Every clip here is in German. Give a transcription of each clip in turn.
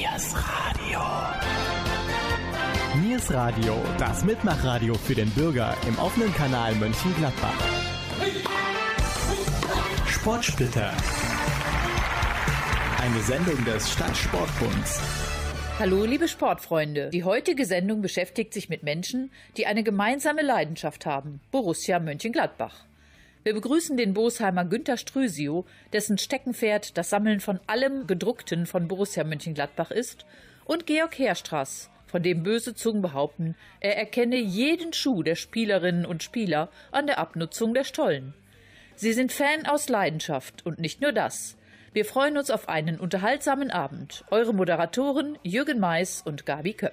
Niers Radio. Niers Radio, das Mitmachradio für den Bürger im offenen Kanal Mönchengladbach. Sportsplitter. Eine Sendung des Stadtsportbunds. Hallo, liebe Sportfreunde. Die heutige Sendung beschäftigt sich mit Menschen, die eine gemeinsame Leidenschaft haben: Borussia Mönchengladbach. Wir begrüßen den Bosheimer Günter Strüsio, dessen Steckenpferd das Sammeln von allem Gedruckten von Borussia Mönchengladbach ist, und Georg Herstraß, von dem böse Zungen behaupten, er erkenne jeden Schuh der Spielerinnen und Spieler an der Abnutzung der Stollen. Sie sind Fan aus Leidenschaft und nicht nur das. Wir freuen uns auf einen unterhaltsamen Abend. Eure Moderatoren Jürgen Mais und Gabi Köpp.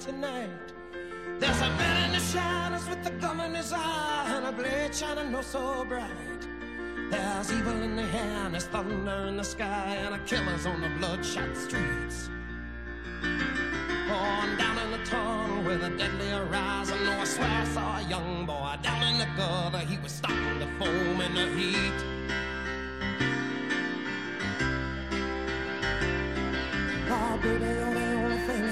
Tonight. There's a man in the shadows with a gun in his eye and a blade shining no so bright. There's evil in the air and there's thunder in the sky and a killer's on the bloodshot streets. Oh, down in the tunnel with a deadly horizon. Oh, I swear I saw a young boy down in the gutter. He was starting to foam in the heat. Oh, baby, you're the only thing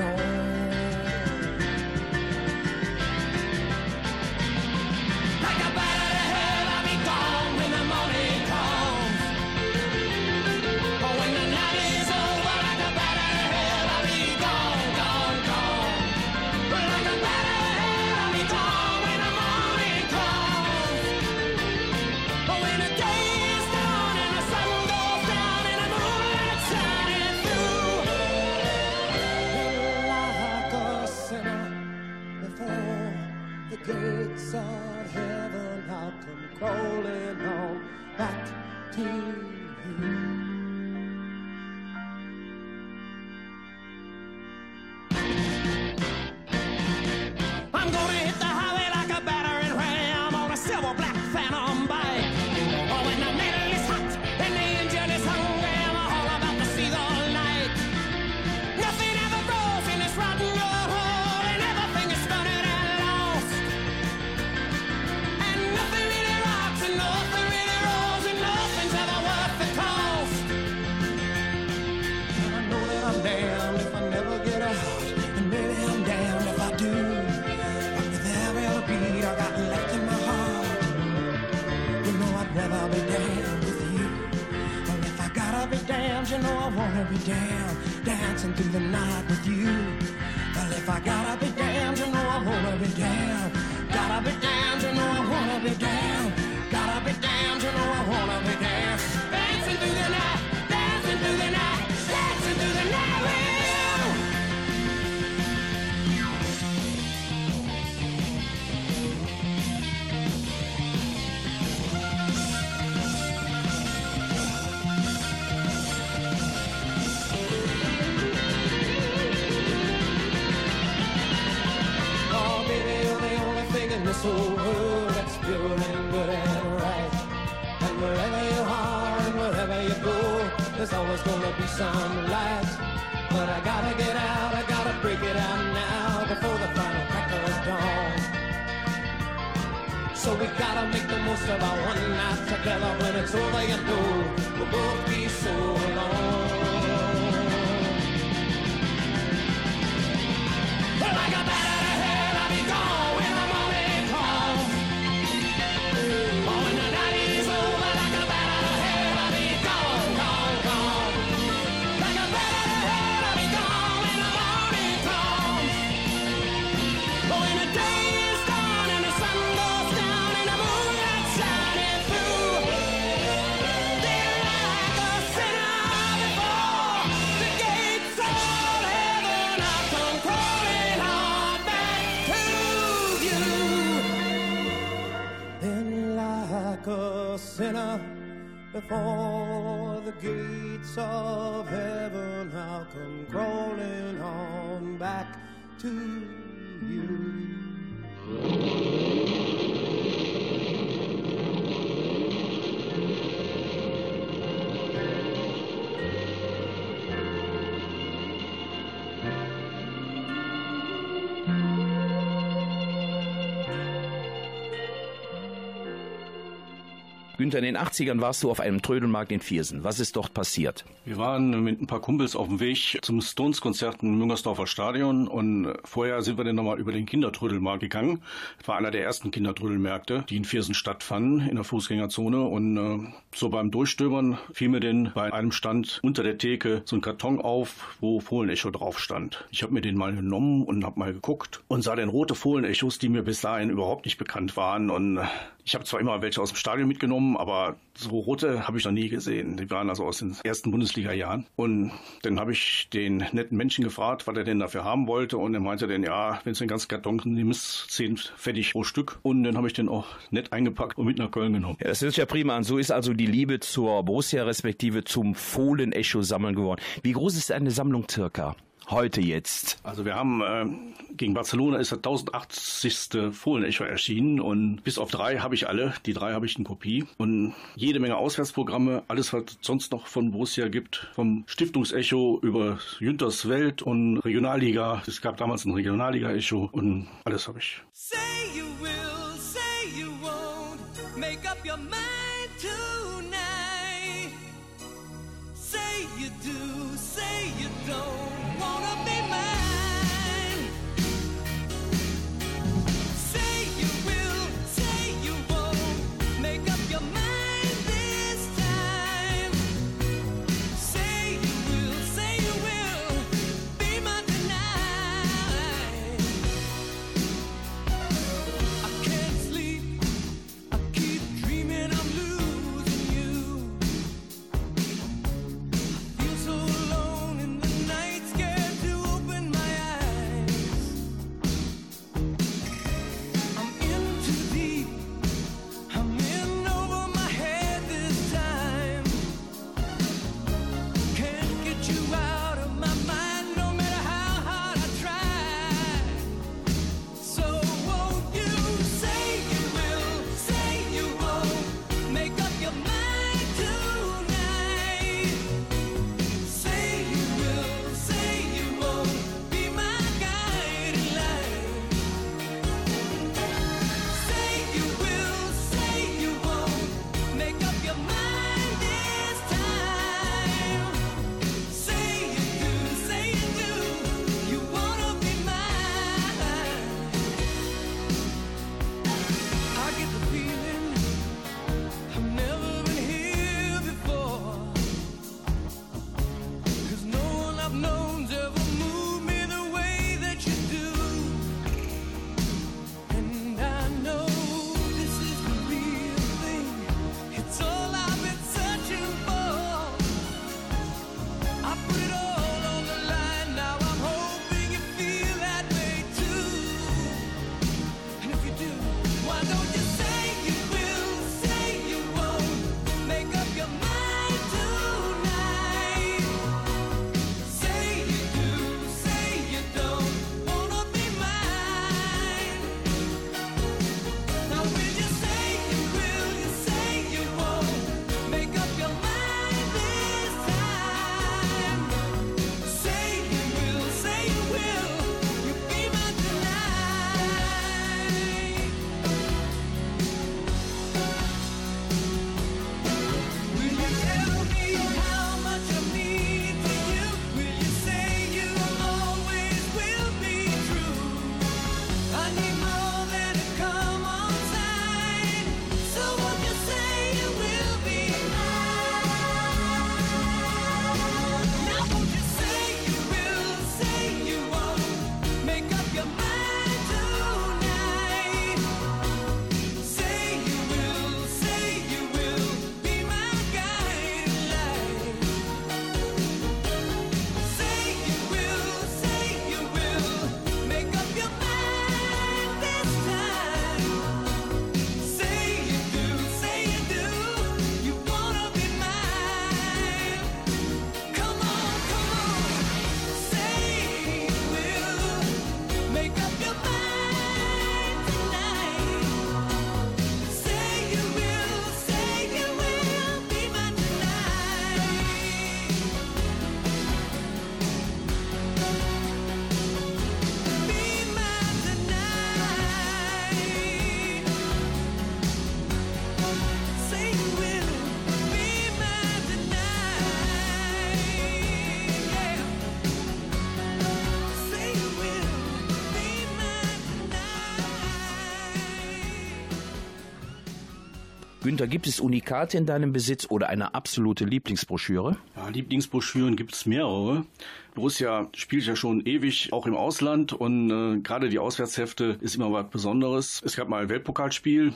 Günther, in den 80ern warst du auf einem Trödelmarkt in Viersen. Was ist dort passiert? Wir waren mit ein paar Kumpels auf dem Weg zum Stones-Konzert im Müngersdorfer Stadion und vorher sind wir dann nochmal über den Kindertrödelmarkt gegangen. Das war einer der ersten Kindertrödelmärkte, die in Viersen stattfanden, in der Fußgängerzone. Und äh, so beim Durchstöbern fiel mir denn bei einem Stand unter der Theke so ein Karton auf, wo Fohlenecho drauf stand. Ich habe mir den mal genommen und habe mal geguckt und sah dann rote Fohlenechos, die mir bis dahin überhaupt nicht bekannt waren. Und äh, ich habe zwar immer welche aus dem Stadion mitgenommen, aber so rote habe ich noch nie gesehen. Die waren also aus den ersten Bundesliga-Jahren. Und dann habe ich den netten Menschen gefragt, was er denn dafür haben wollte. Und er meinte dann, ja, wenn du den ganzen Karton nimmst, zehn fertig pro Stück. Und dann habe ich den auch nett eingepackt und mit nach Köln genommen. Ja, das hört sich ja prima an. So ist also die Liebe zur Borussia respektive zum Fohlen-Echo-Sammeln geworden. Wie groß ist eine Sammlung circa? Heute jetzt. Also wir haben äh, gegen Barcelona ist der 1080. Fohlenecho erschienen und bis auf drei habe ich alle. Die drei habe ich in Kopie und jede Menge Auswärtsprogramme, alles was sonst noch von Borussia gibt, vom Stiftungsecho über Jünters Welt und Regionalliga. Es gab damals ein Regionalliga-Echo und alles habe ich. Say you will, Günther, gibt es Unikate in deinem Besitz oder eine absolute Lieblingsbroschüre? Ja, Lieblingsbroschüren gibt es mehrere. Borussia spielt ja schon ewig auch im Ausland und äh, gerade die Auswärtshefte ist immer was Besonderes. Es gab mal ein Weltpokalspiel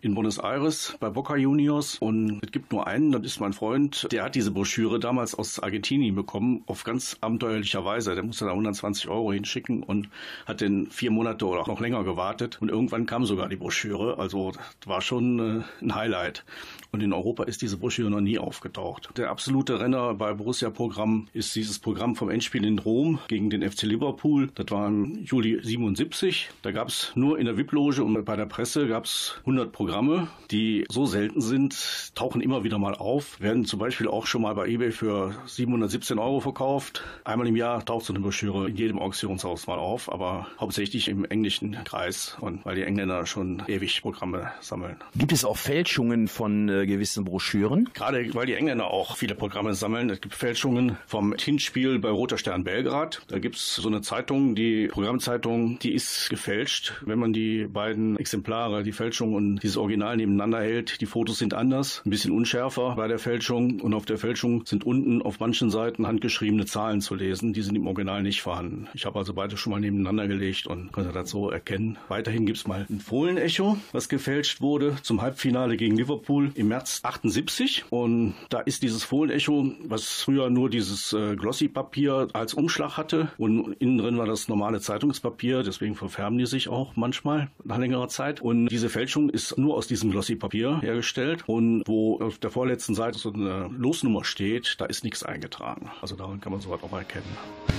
in Buenos Aires bei Boca Juniors und es gibt nur einen, das ist mein Freund, der hat diese Broschüre damals aus Argentinien bekommen, auf ganz abenteuerlicher Weise. Der musste da 120 Euro hinschicken und hat den vier Monate oder auch noch länger gewartet und irgendwann kam sogar die Broschüre. Also das war schon äh, ein Highlight. Und in Europa ist diese Broschüre noch nie aufgetaucht. Der absolute Renner bei Borussia-Programm ist dieses Programm vom Endspiel in Rom gegen den FC Liverpool. Das war im Juli 77. Da gab es nur in der VIP-Loge und bei der Presse gab es 100 Programme, die so selten sind, tauchen immer wieder mal auf, werden zum Beispiel auch schon mal bei eBay für 717 Euro verkauft. Einmal im Jahr taucht so eine Broschüre in jedem Auktionshaus mal auf, aber hauptsächlich im englischen Kreis und weil die Engländer schon ewig Programme sammeln. Gibt es auch Fälschungen von äh, gewissen Broschüren? Gerade weil die Engländer auch viele Programme sammeln. Es gibt Fälschungen vom Hinspiel bei Roter Stern Belgrad. Da gibt es so eine Zeitung, die Programmzeitung, die ist gefälscht. Wenn man die beiden Exemplare, die Fälschung und dieses Original nebeneinander hält, die Fotos sind anders, ein bisschen unschärfer bei der Fälschung. Und auf der Fälschung sind unten auf manchen Seiten handgeschriebene Zahlen zu lesen. Die sind im Original nicht vorhanden. Ich habe also beide schon mal nebeneinander gelegt und konnte das so erkennen. Weiterhin gibt es mal ein Fohlen-Echo, was gefälscht wurde zum Halbfinale gegen Liverpool im März 78. Und da ist dieses Fohlen-Echo, was früher nur dieses äh, Glossy-Papier als Umschlag hatte und innen drin war das normale Zeitungspapier, deswegen verfärben die sich auch manchmal nach längerer Zeit. Und diese Fälschung ist nur aus diesem Glossy-Papier hergestellt und wo auf der vorletzten Seite so eine Losnummer steht, da ist nichts eingetragen. Also daran kann man sowas auch erkennen.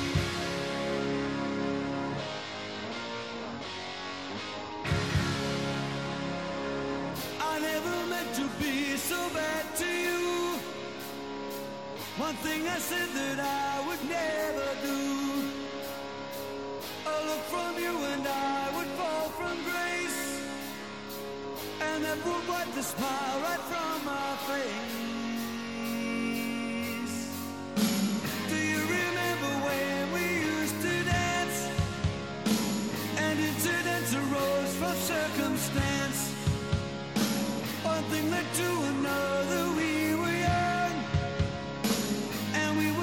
Said that I would never do. A look from you and I would fall from grace. And that would wipe the smile right from my face. Do you remember when we used to dance? And incidents arose from circumstance. One thing led to another,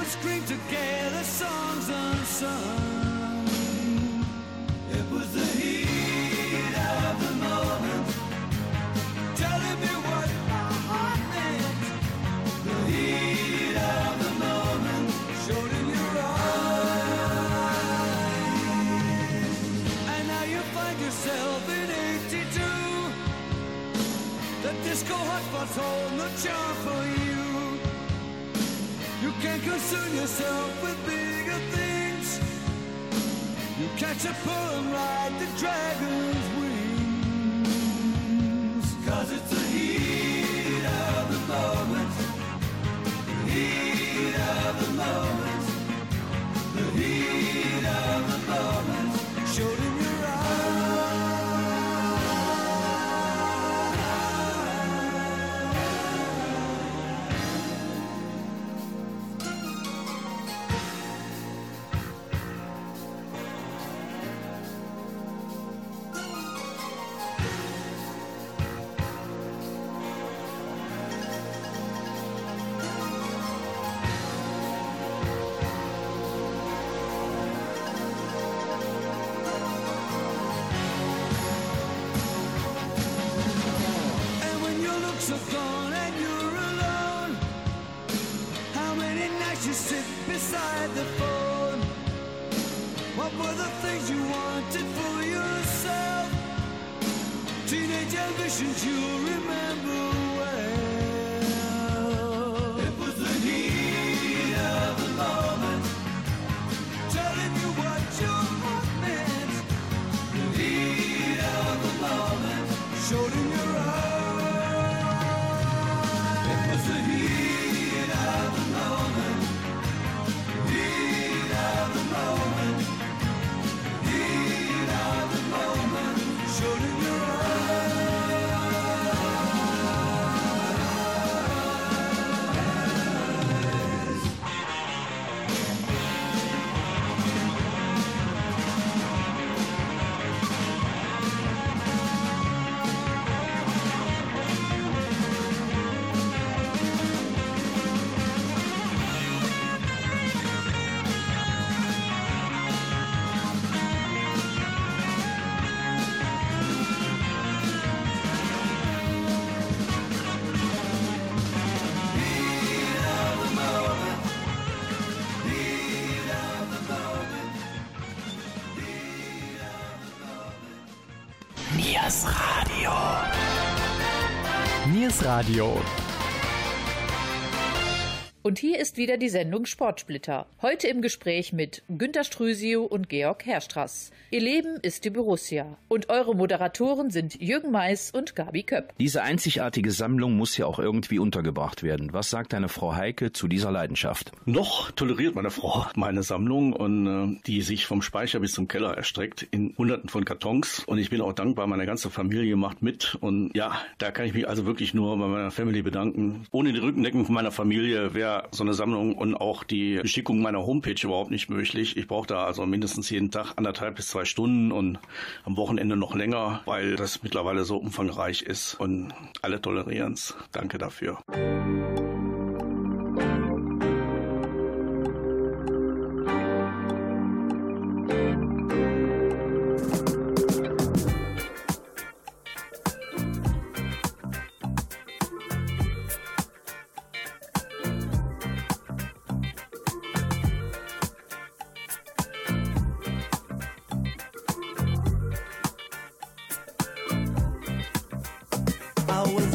scream together songs unsung. It was the heat of the moment. Telling me what my heart meant. The heat of the moment showed in your eyes. And now you find yourself in 82. The disco hotspots hold no charm for you. You can concern yourself with bigger things. You catch a pull and ride the dragon's Radio. Und hier ist wieder die Sendung Sportsplitter. Heute im Gespräch mit Günter Strüsio und Georg Herstrass. Ihr Leben ist die Borussia. Und eure Moderatoren sind Jürgen Mais und Gabi Köpp. Diese einzigartige Sammlung muss ja auch irgendwie untergebracht werden. Was sagt deine Frau Heike zu dieser Leidenschaft? Noch toleriert meine Frau meine Sammlung und äh, die sich vom Speicher bis zum Keller erstreckt in hunderten von Kartons. Und ich bin auch dankbar, meine ganze Familie macht mit. Und ja, da kann ich mich also wirklich nur bei meiner Family bedanken. Ohne die Rückendeckung von meiner Familie wäre so eine Sammlung und auch die Beschickung meiner Homepage überhaupt nicht möglich. Ich brauche da also mindestens jeden Tag anderthalb bis zwei Stunden und am Wochenende noch länger, weil das mittlerweile so umfangreich ist und alle tolerieren es. Danke dafür.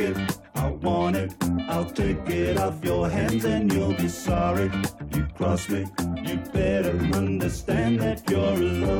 It, I want it. I'll take it off your hands and you'll be sorry. You cross me, you better understand that you're alone.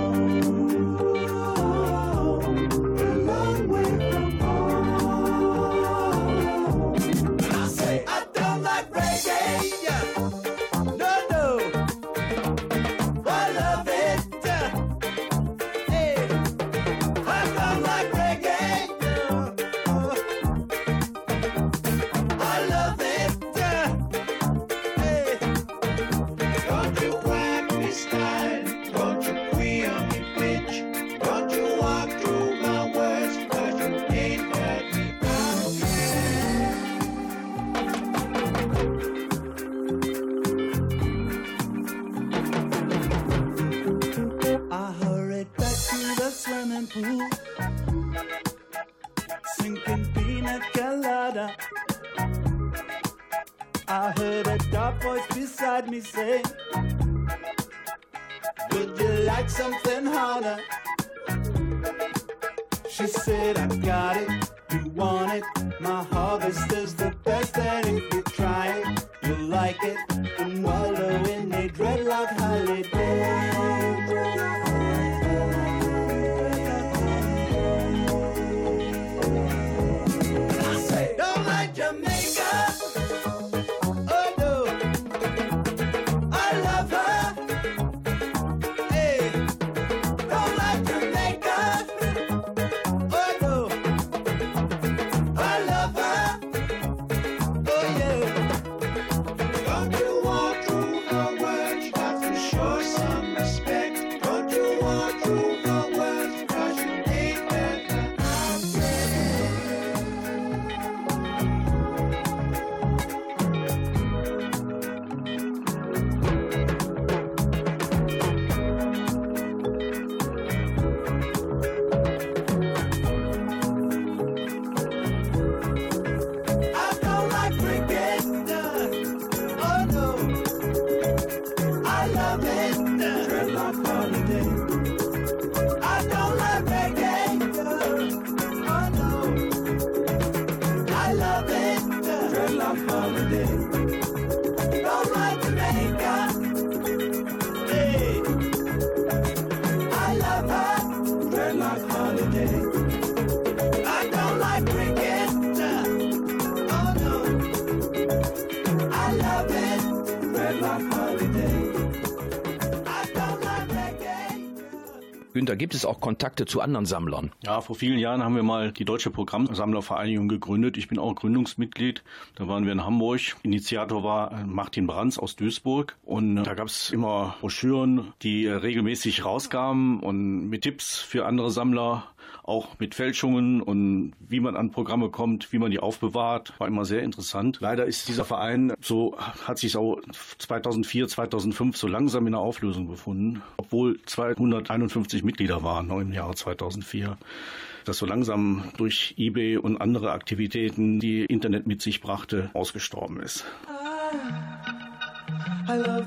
Günther, gibt es auch Kontakte zu anderen Sammlern? Ja, vor vielen Jahren haben wir mal die Deutsche Programmsammlervereinigung gegründet. Ich bin auch Gründungsmitglied. Da waren wir in Hamburg. Initiator war äh, Martin Brands aus Duisburg. Und äh, da gab es immer Broschüren, die äh, regelmäßig rauskamen und mit Tipps für andere Sammler auch mit Fälschungen und wie man an Programme kommt, wie man die aufbewahrt, war immer sehr interessant. Leider ist dieser Verein, so hat sich auch 2004, 2005 so langsam in der Auflösung befunden, obwohl 251 Mitglieder waren im Jahre 2004 das so langsam durch eBay und andere Aktivitäten, die Internet mit sich brachte, ausgestorben ist. I love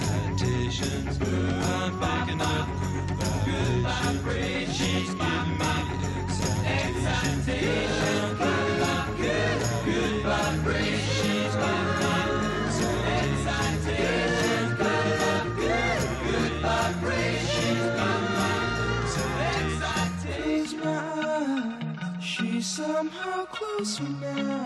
excitations. I'm good vibrations. Me excitations. I'm picking up good, vibrations. She's giving me excitations. Good, me she's somehow closer now.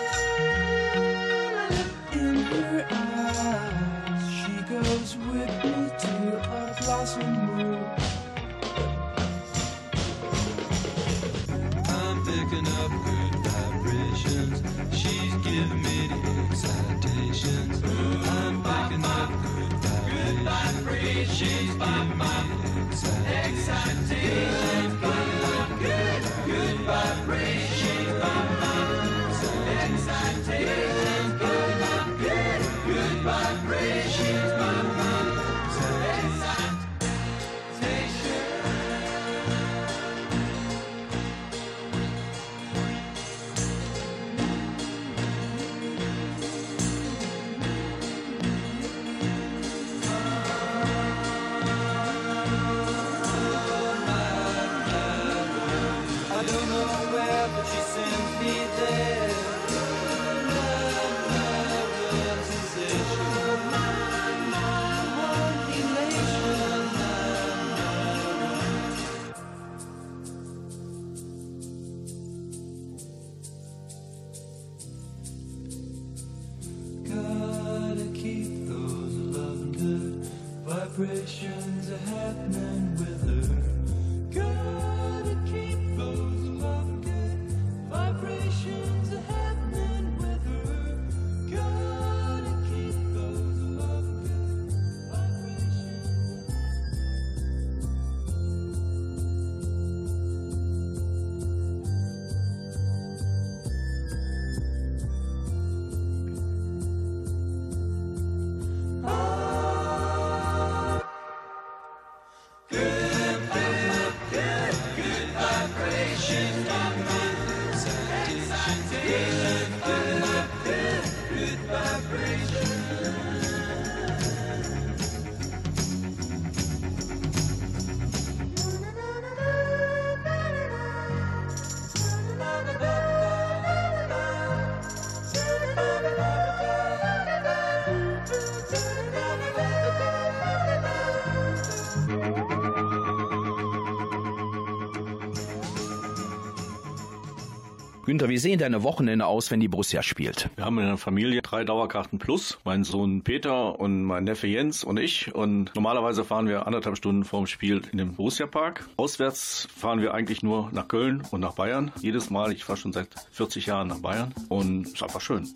Günther, wie sehen deine Wochenende aus, wenn die Borussia spielt? Wir haben in der Familie drei Dauerkarten plus. Mein Sohn Peter und mein Neffe Jens und ich. Und normalerweise fahren wir anderthalb Stunden vorm Spiel in den Borussia Park. Auswärts fahren wir eigentlich nur nach Köln und nach Bayern. Jedes Mal, ich fahre schon seit 40 Jahren nach Bayern. Und es ist einfach schön.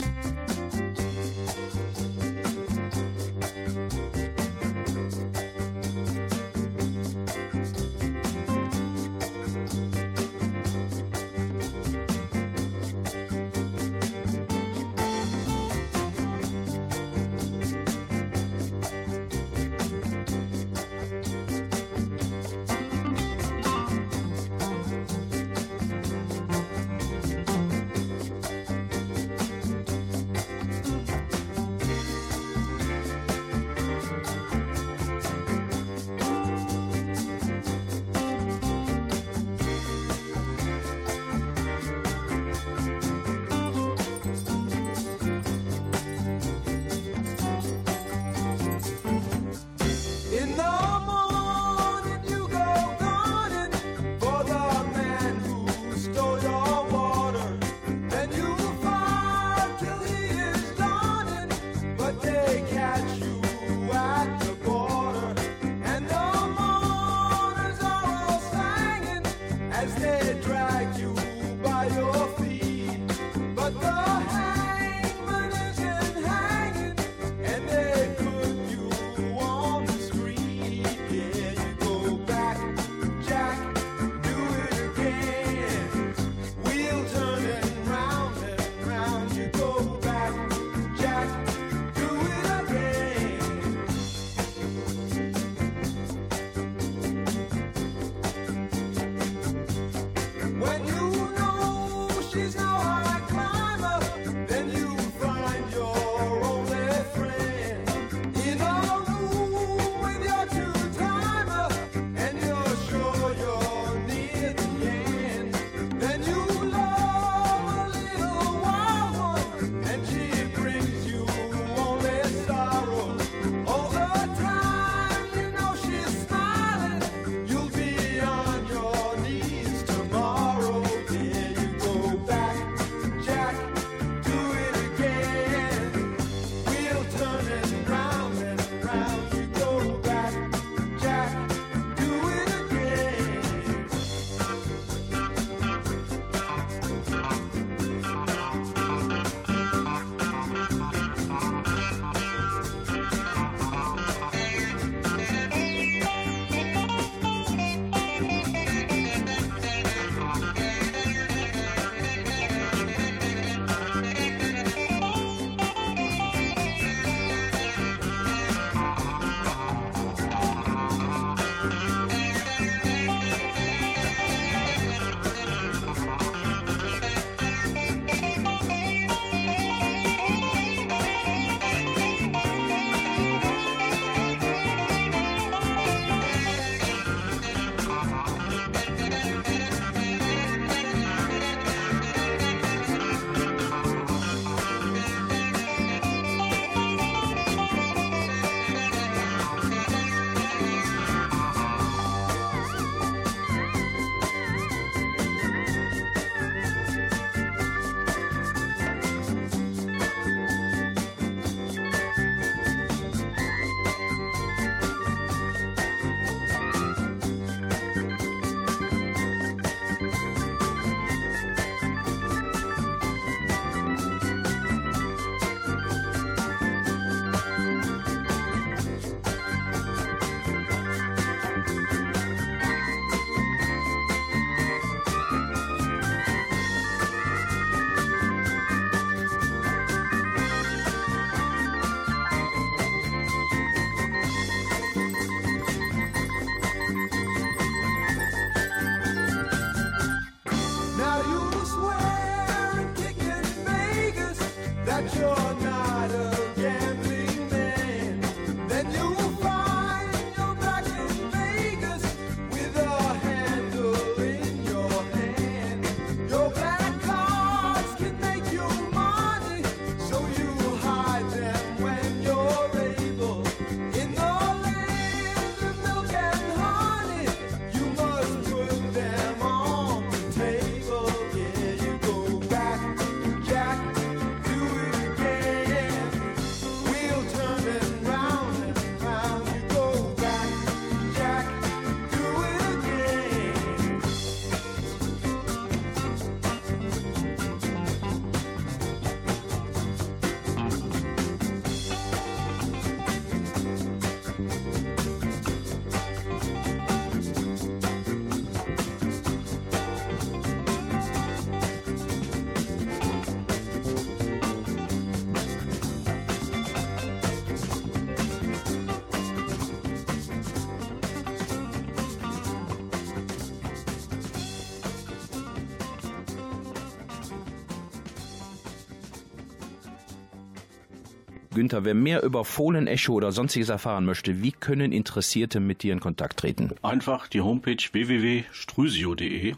Günther, wer mehr über Fohlen Echo oder sonstiges erfahren möchte, wie können Interessierte mit dir in Kontakt treten? Einfach die Homepage www.strysio.de.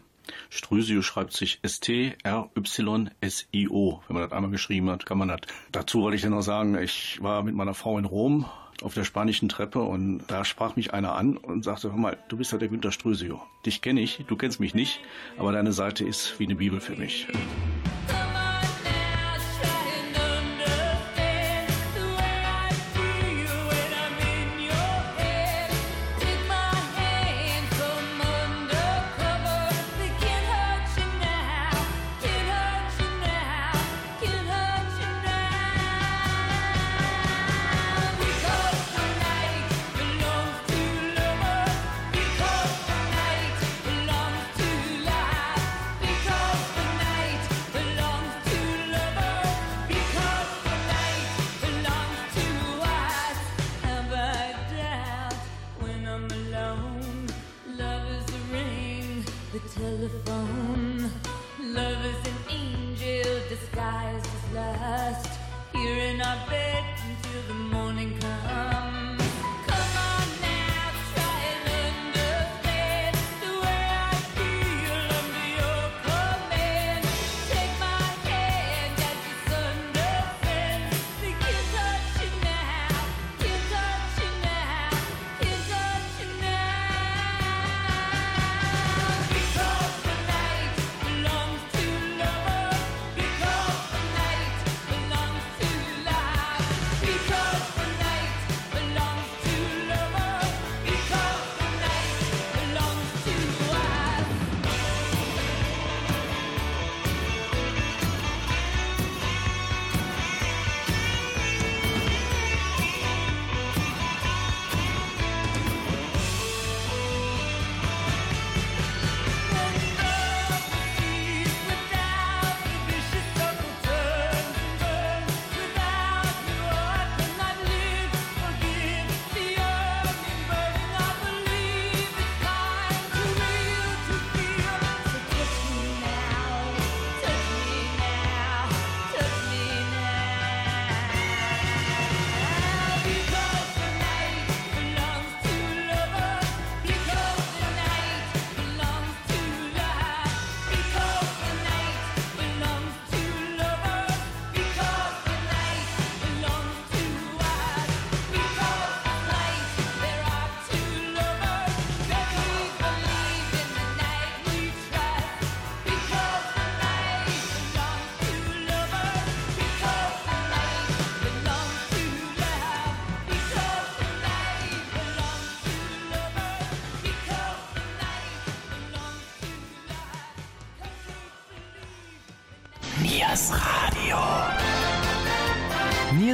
Strysio schreibt sich S-T-R-Y-S-I-O. Wenn man das einmal geschrieben hat, kann man das. Dazu wollte ich dann noch sagen, ich war mit meiner Frau in Rom auf der spanischen Treppe und da sprach mich einer an und sagte, hör mal, du bist doch der Günter Strösio. Dich kenne ich, du kennst mich nicht, aber deine Seite ist wie eine Bibel für mich. Telephone. Love is an angel disguised as lust. Here in our bed until the morning comes.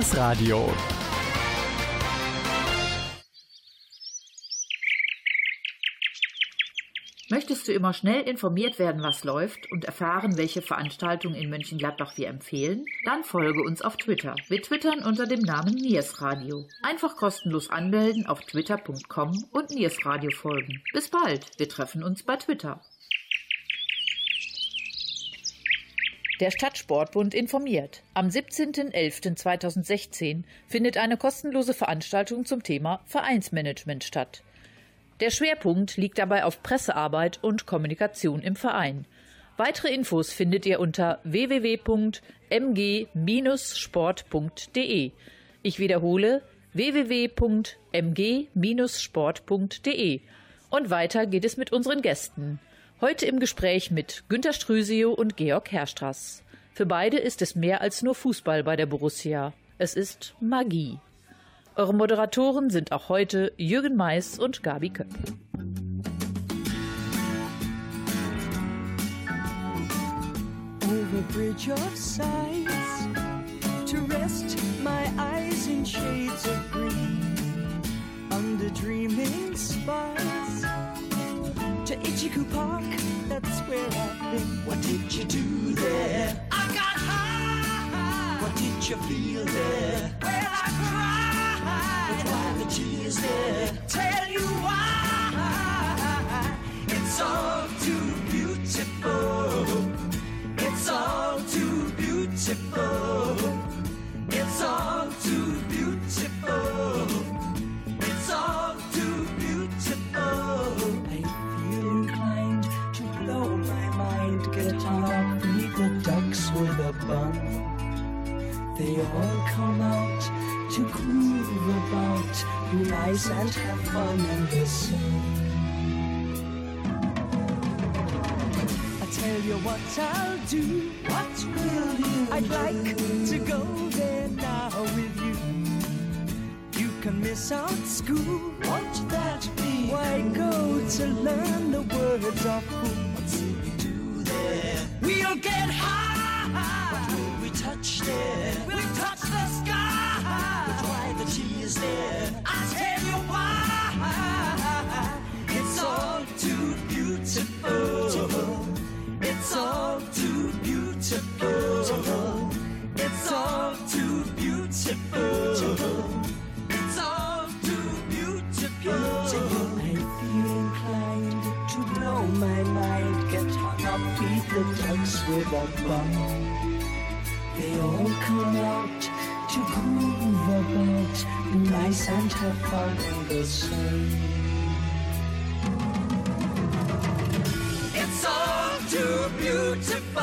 Niers Radio. Möchtest du immer schnell informiert werden, was läuft und erfahren, welche Veranstaltungen in Mönchengladbach wir empfehlen? Dann folge uns auf Twitter. Wir twittern unter dem Namen Niers Radio. Einfach kostenlos anmelden auf twitter.com und Niers Radio folgen. Bis bald, wir treffen uns bei Twitter. Der Stadtsportbund informiert. Am 17.11.2016 findet eine kostenlose Veranstaltung zum Thema Vereinsmanagement statt. Der Schwerpunkt liegt dabei auf Pressearbeit und Kommunikation im Verein. Weitere Infos findet ihr unter www.mg-sport.de. Ich wiederhole www.mg-sport.de. Und weiter geht es mit unseren Gästen. Heute im Gespräch mit Günter Strüsio und Georg Herstraß. Für beide ist es mehr als nur Fußball bei der Borussia. Es ist Magie. Eure Moderatoren sind auch heute Jürgen Mais und Gabi Köpp. over bridge of sights to rest my eyes in shades of green under dreaming spires to Ichiku Park. That's where I've been. What did you do there? I got high. What did you feel there? Well I cried. But why the tears there? Tell you why. It's all too beautiful. It's all too beautiful. It's all too all come out to groove about, be nice and have fun and listen. I tell you what I'll do. What will you I'd like to go there now with you. You can miss out school. Won't that be? Why go to learn the words of who? What's we do there? We'll get high. We touch there? We'll touch the sky. Why the tea is there? I'll tell you why. It's all too beautiful. It's all too beautiful. It's all too beautiful. With a bum. They all come out to groove about, nice and have fun in the sun. It's all too beautiful.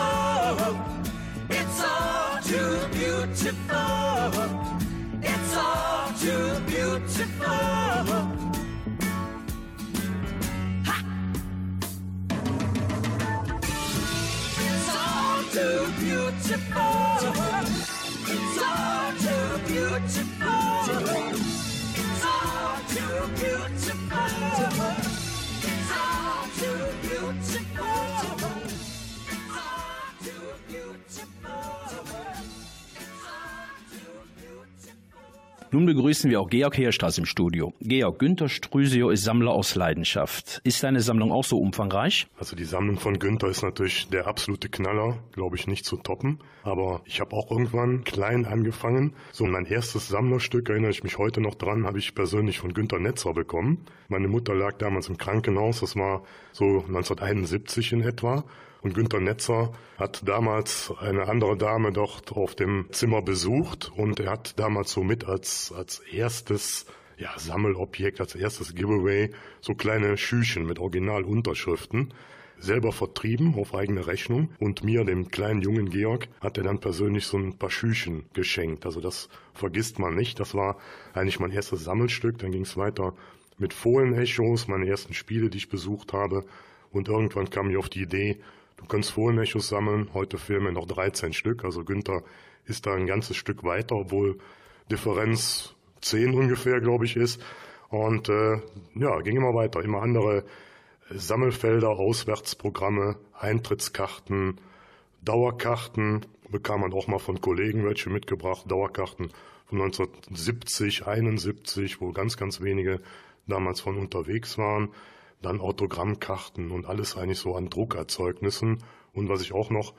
Nun begrüßen wir auch Georg Heerstraß im Studio. Georg, Günther Strüsio ist Sammler aus Leidenschaft. Ist deine Sammlung auch so umfangreich? Also die Sammlung von Günther ist natürlich der absolute Knaller, glaube ich, nicht zu toppen. Aber ich habe auch irgendwann klein angefangen. So mein erstes Sammlerstück, erinnere ich mich heute noch dran, habe ich persönlich von Günther Netzer bekommen. Meine Mutter lag damals im Krankenhaus, das war so 1971 in etwa. Und Günther Netzer hat damals eine andere Dame dort auf dem Zimmer besucht und er hat damals so mit als, als erstes ja, Sammelobjekt, als erstes Giveaway so kleine Schüchen mit Originalunterschriften selber vertrieben auf eigene Rechnung und mir, dem kleinen jungen Georg, hat er dann persönlich so ein paar Schüchen geschenkt. Also das vergisst man nicht. Das war eigentlich mein erstes Sammelstück. Dann ging es weiter mit Fohlenechos, meine ersten Spiele, die ich besucht habe. Und irgendwann kam ich auf die Idee, du kannst Fohlenechos sammeln. Heute fehlen mir noch 13 Stück. Also Günther ist da ein ganzes Stück weiter, obwohl Differenz 10 ungefähr, glaube ich, ist. Und äh, ja, ging immer weiter, immer andere Sammelfelder, Auswärtsprogramme, Eintrittskarten, Dauerkarten, bekam man auch mal von Kollegen welche mitgebracht, Dauerkarten von 1970, 71, wo ganz, ganz wenige damals von unterwegs waren, dann Autogrammkarten und alles eigentlich so an Druckerzeugnissen. Und was ich auch noch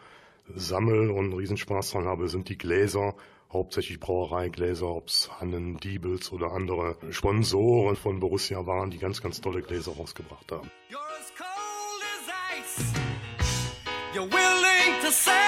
sammel und einen Riesenspaß dran habe, sind die Gläser, hauptsächlich Brauereigläser, ob es Hannen, Diebels oder andere Sponsoren von Borussia waren, die ganz, ganz tolle Gläser rausgebracht haben. You're as cold as ice. You're willing to sacrifice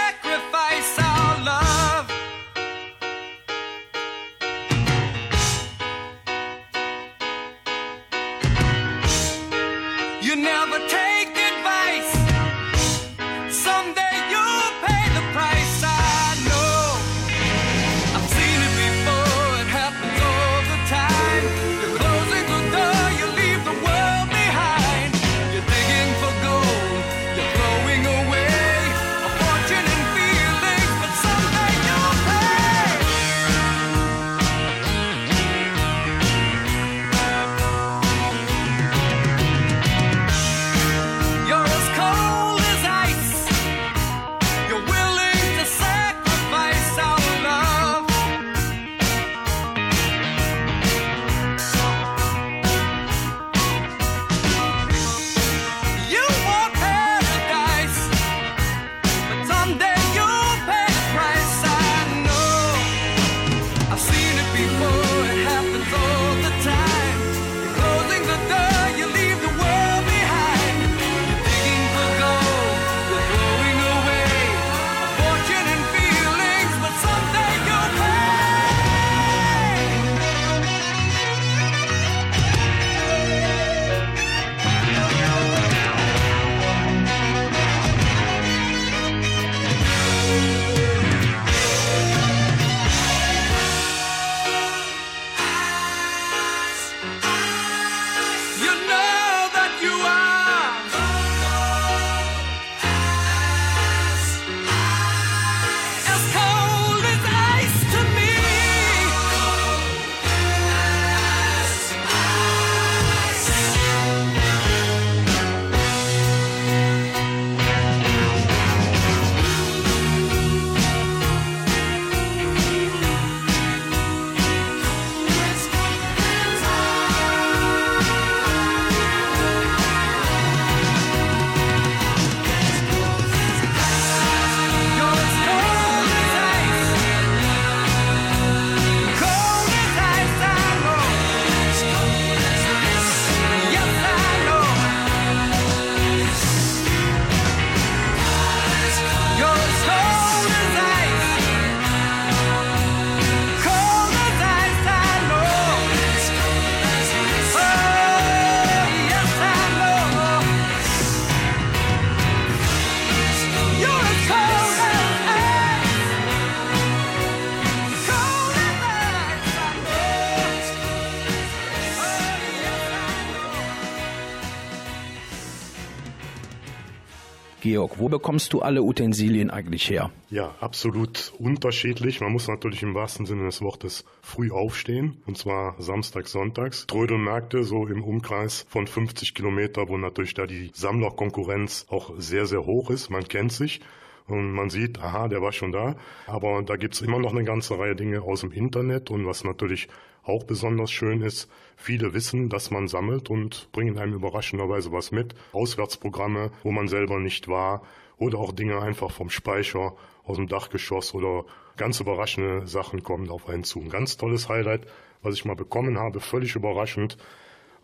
Georg, wo bekommst du alle Utensilien eigentlich her? Ja, absolut unterschiedlich. Man muss natürlich im wahrsten Sinne des Wortes früh aufstehen, und zwar samstags, sonntags. Trödelmärkte so im Umkreis von 50 Kilometer, wo natürlich da die Sammlerkonkurrenz auch sehr, sehr hoch ist. Man kennt sich. Und man sieht, aha, der war schon da. Aber da gibt's immer noch eine ganze Reihe Dinge aus dem Internet. Und was natürlich auch besonders schön ist, viele wissen, dass man sammelt und bringen einem überraschenderweise was mit. Auswärtsprogramme, wo man selber nicht war. Oder auch Dinge einfach vom Speicher, aus dem Dachgeschoss oder ganz überraschende Sachen kommen auf einen zu. Ein ganz tolles Highlight, was ich mal bekommen habe, völlig überraschend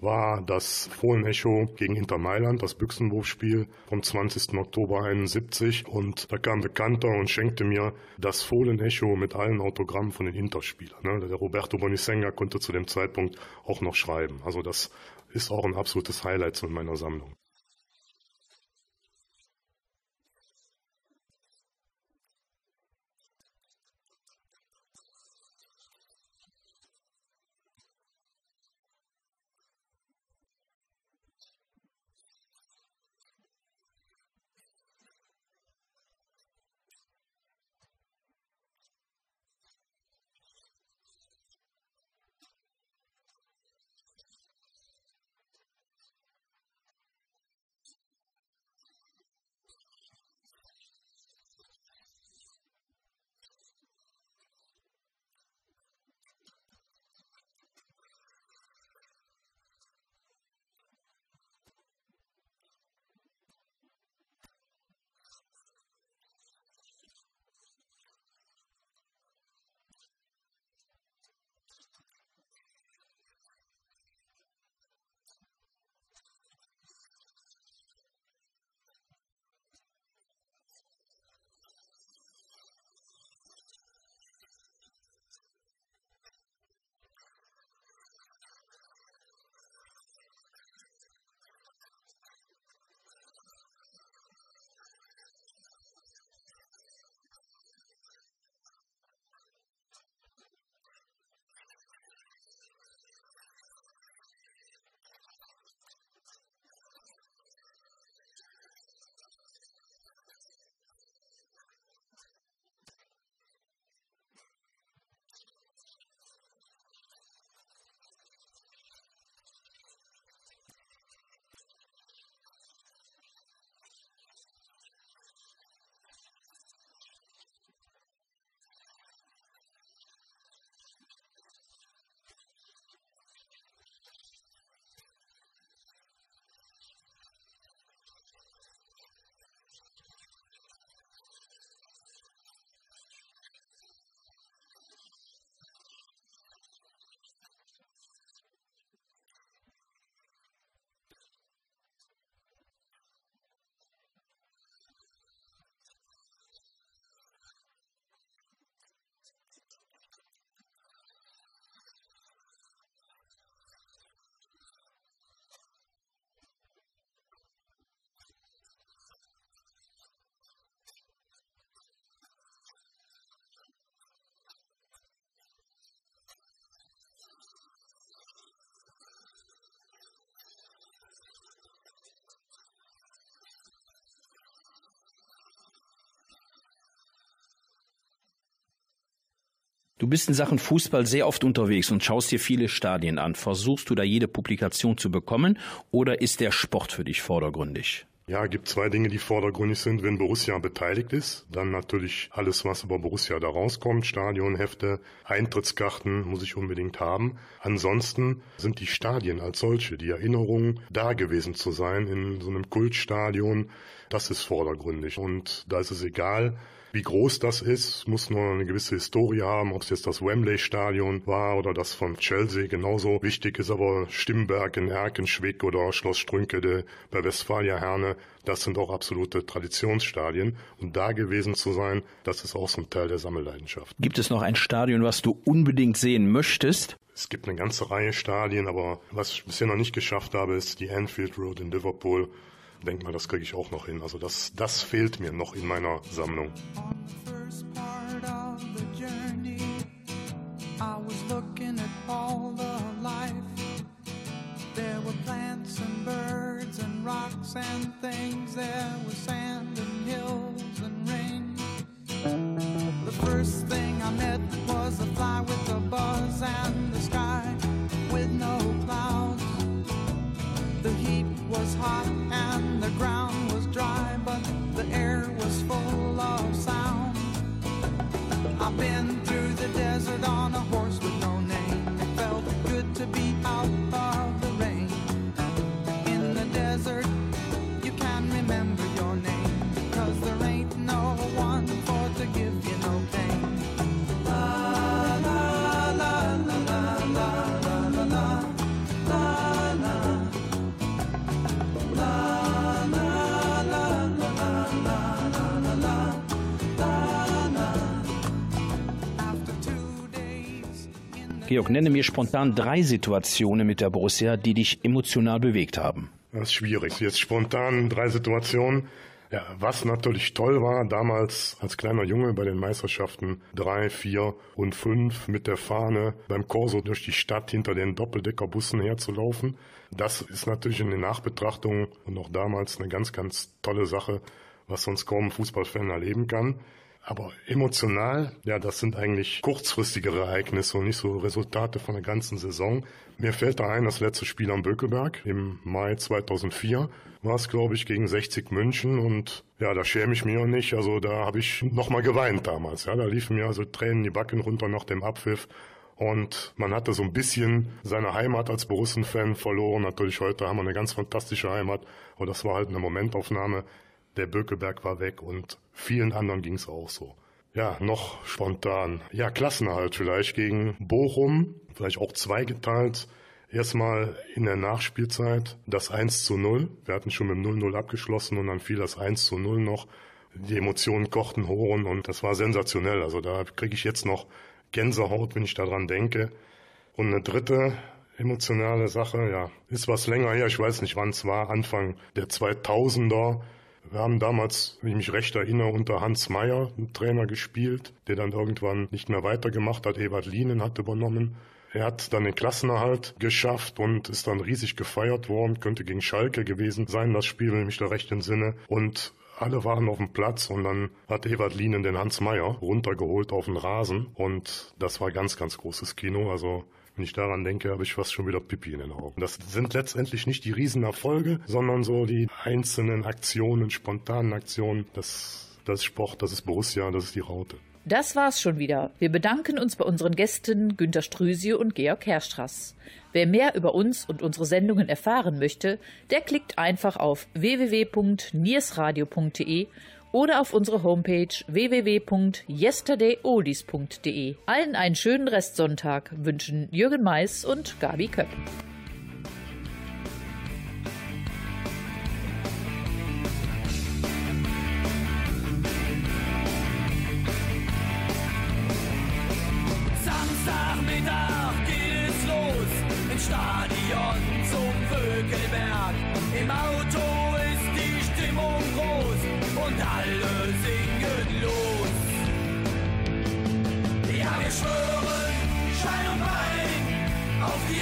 war das Fohlenecho gegen Inter Mailand, das Büchsenwurfspiel vom 20. Oktober 71. Und da kam Bekannter und schenkte mir das Fohlenecho mit allen Autogrammen von den Interspielern. Ne? Der Roberto Bonisenga konnte zu dem Zeitpunkt auch noch schreiben. Also das ist auch ein absolutes Highlight in meiner Sammlung. Du bist in Sachen Fußball sehr oft unterwegs und schaust dir viele Stadien an. Versuchst du da jede Publikation zu bekommen oder ist der Sport für dich vordergründig? Ja, gibt zwei Dinge, die vordergründig sind. Wenn Borussia beteiligt ist, dann natürlich alles, was über Borussia da rauskommt. Stadionhefte, Eintrittskarten muss ich unbedingt haben. Ansonsten sind die Stadien als solche, die Erinnerung, da gewesen zu sein in so einem Kultstadion, das ist vordergründig. Und da ist es egal, wie groß das ist, muss nur eine gewisse Historie haben, ob es jetzt das Wembley-Stadion war oder das von Chelsea. Genauso wichtig ist aber Stimberg in Erkenschwick oder Schloss Strünkede bei Westfalia Herne. Das sind auch absolute Traditionsstadien. Und da gewesen zu sein, das ist auch so ein Teil der Sammelleidenschaft. Gibt es noch ein Stadion, was du unbedingt sehen möchtest? Es gibt eine ganze Reihe Stadien, aber was ich bisher noch nicht geschafft habe, ist die Anfield Road in Liverpool denke mal, das kriege ich auch noch hin. Also das, das fehlt mir noch in meiner Sammlung. And things there were sand and hills and rain. The first thing I met was a fly with a buzz, and the sky with no clouds. the heat was hot and the ground was dry, but the air was full of sound. Georg, nenne mir spontan drei Situationen mit der Borussia, die dich emotional bewegt haben. Das ist schwierig. Jetzt spontan drei Situationen. Ja, was natürlich toll war, damals als kleiner Junge bei den Meisterschaften drei, vier und fünf mit der Fahne beim Corso durch die Stadt hinter den Doppeldeckerbussen herzulaufen. Das ist natürlich in den Nachbetrachtungen und auch damals eine ganz, ganz tolle Sache, was sonst kaum ein Fußballfan erleben kann. Aber emotional, ja, das sind eigentlich kurzfristigere Ereignisse und nicht so Resultate von der ganzen Saison. Mir fällt da ein, das letzte Spiel am Bökelberg im Mai 2004 war es, glaube ich, gegen 60 München und ja, da schäme ich mich auch nicht. Also da habe ich nochmal geweint damals. Ja, da liefen mir also Tränen die Backen runter nach dem Abpfiff. Und man hatte so ein bisschen seine Heimat als Borussen-Fan verloren. Natürlich heute haben wir eine ganz fantastische Heimat. Aber das war halt eine Momentaufnahme. Der Bökelberg war weg und vielen anderen ging es auch so. Ja, noch spontan. Ja, Klassenerhalt vielleicht gegen Bochum, vielleicht auch zweigeteilt. Erstmal in der Nachspielzeit das 1 zu 0. Wir hatten schon mit 0-0 abgeschlossen und dann fiel das 1 zu 0 noch. Die Emotionen kochten hoch und das war sensationell. Also da kriege ich jetzt noch Gänsehaut, wenn ich daran denke. Und eine dritte emotionale Sache, ja, ist was länger her. Ich weiß nicht, wann es war, Anfang der 2000er. Wir haben damals, wenn ich mich recht erinnere, unter Hans Meyer, einen Trainer gespielt, der dann irgendwann nicht mehr weitergemacht hat. Ebert Lienen hat übernommen. Er hat dann den Klassenerhalt geschafft und ist dann riesig gefeiert worden. Könnte gegen Schalke gewesen sein, das Spiel, wenn ich mich da recht entsinne. Und alle waren auf dem Platz und dann hat Ebert Lienen den Hans Meyer runtergeholt auf den Rasen. Und das war ganz, ganz großes Kino. Also wenn ich daran denke, habe ich fast schon wieder Pipi in den Augen. Das sind letztendlich nicht die Riesenerfolge, sondern so die einzelnen Aktionen, spontanen Aktionen. Das, das ist Sport, das ist Borussia, das ist die Raute. Das war's schon wieder. Wir bedanken uns bei unseren Gästen Günter Strüsio und Georg Herstraß. Wer mehr über uns und unsere Sendungen erfahren möchte, der klickt einfach auf www.niersradio.de oder auf unsere Homepage www.yesterdayoldies.de. Allen einen schönen Restsonntag wünschen Jürgen Mais und Gabi Köpp. Samstagmittag geht es los im Stadion wir schwören, Schein und Bein auf die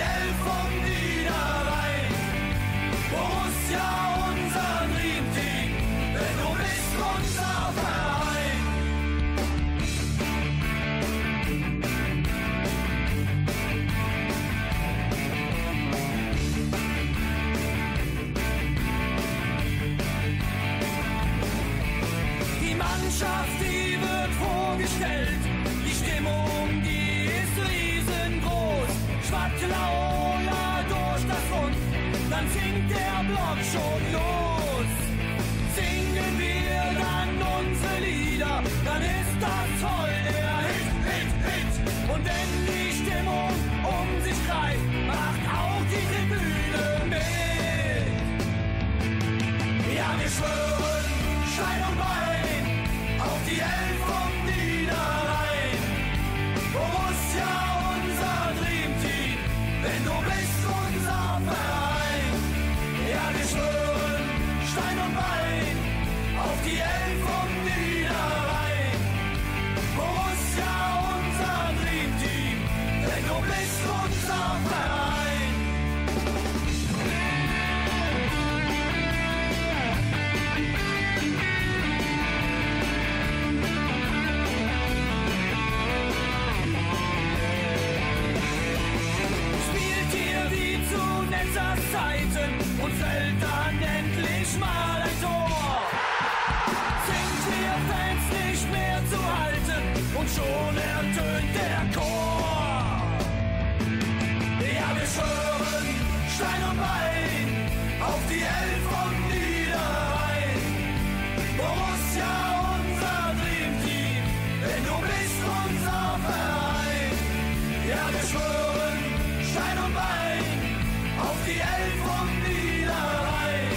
die Elf vom Niederrhein.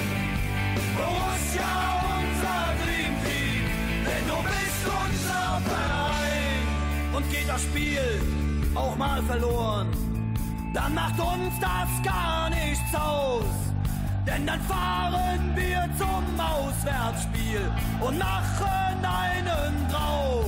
Borussia, unser Dreamteam, denn du bist unser Verein. Und geht das Spiel auch mal verloren, dann macht uns das gar nichts aus. Denn dann fahren wir zum Auswärtsspiel und machen einen drauf.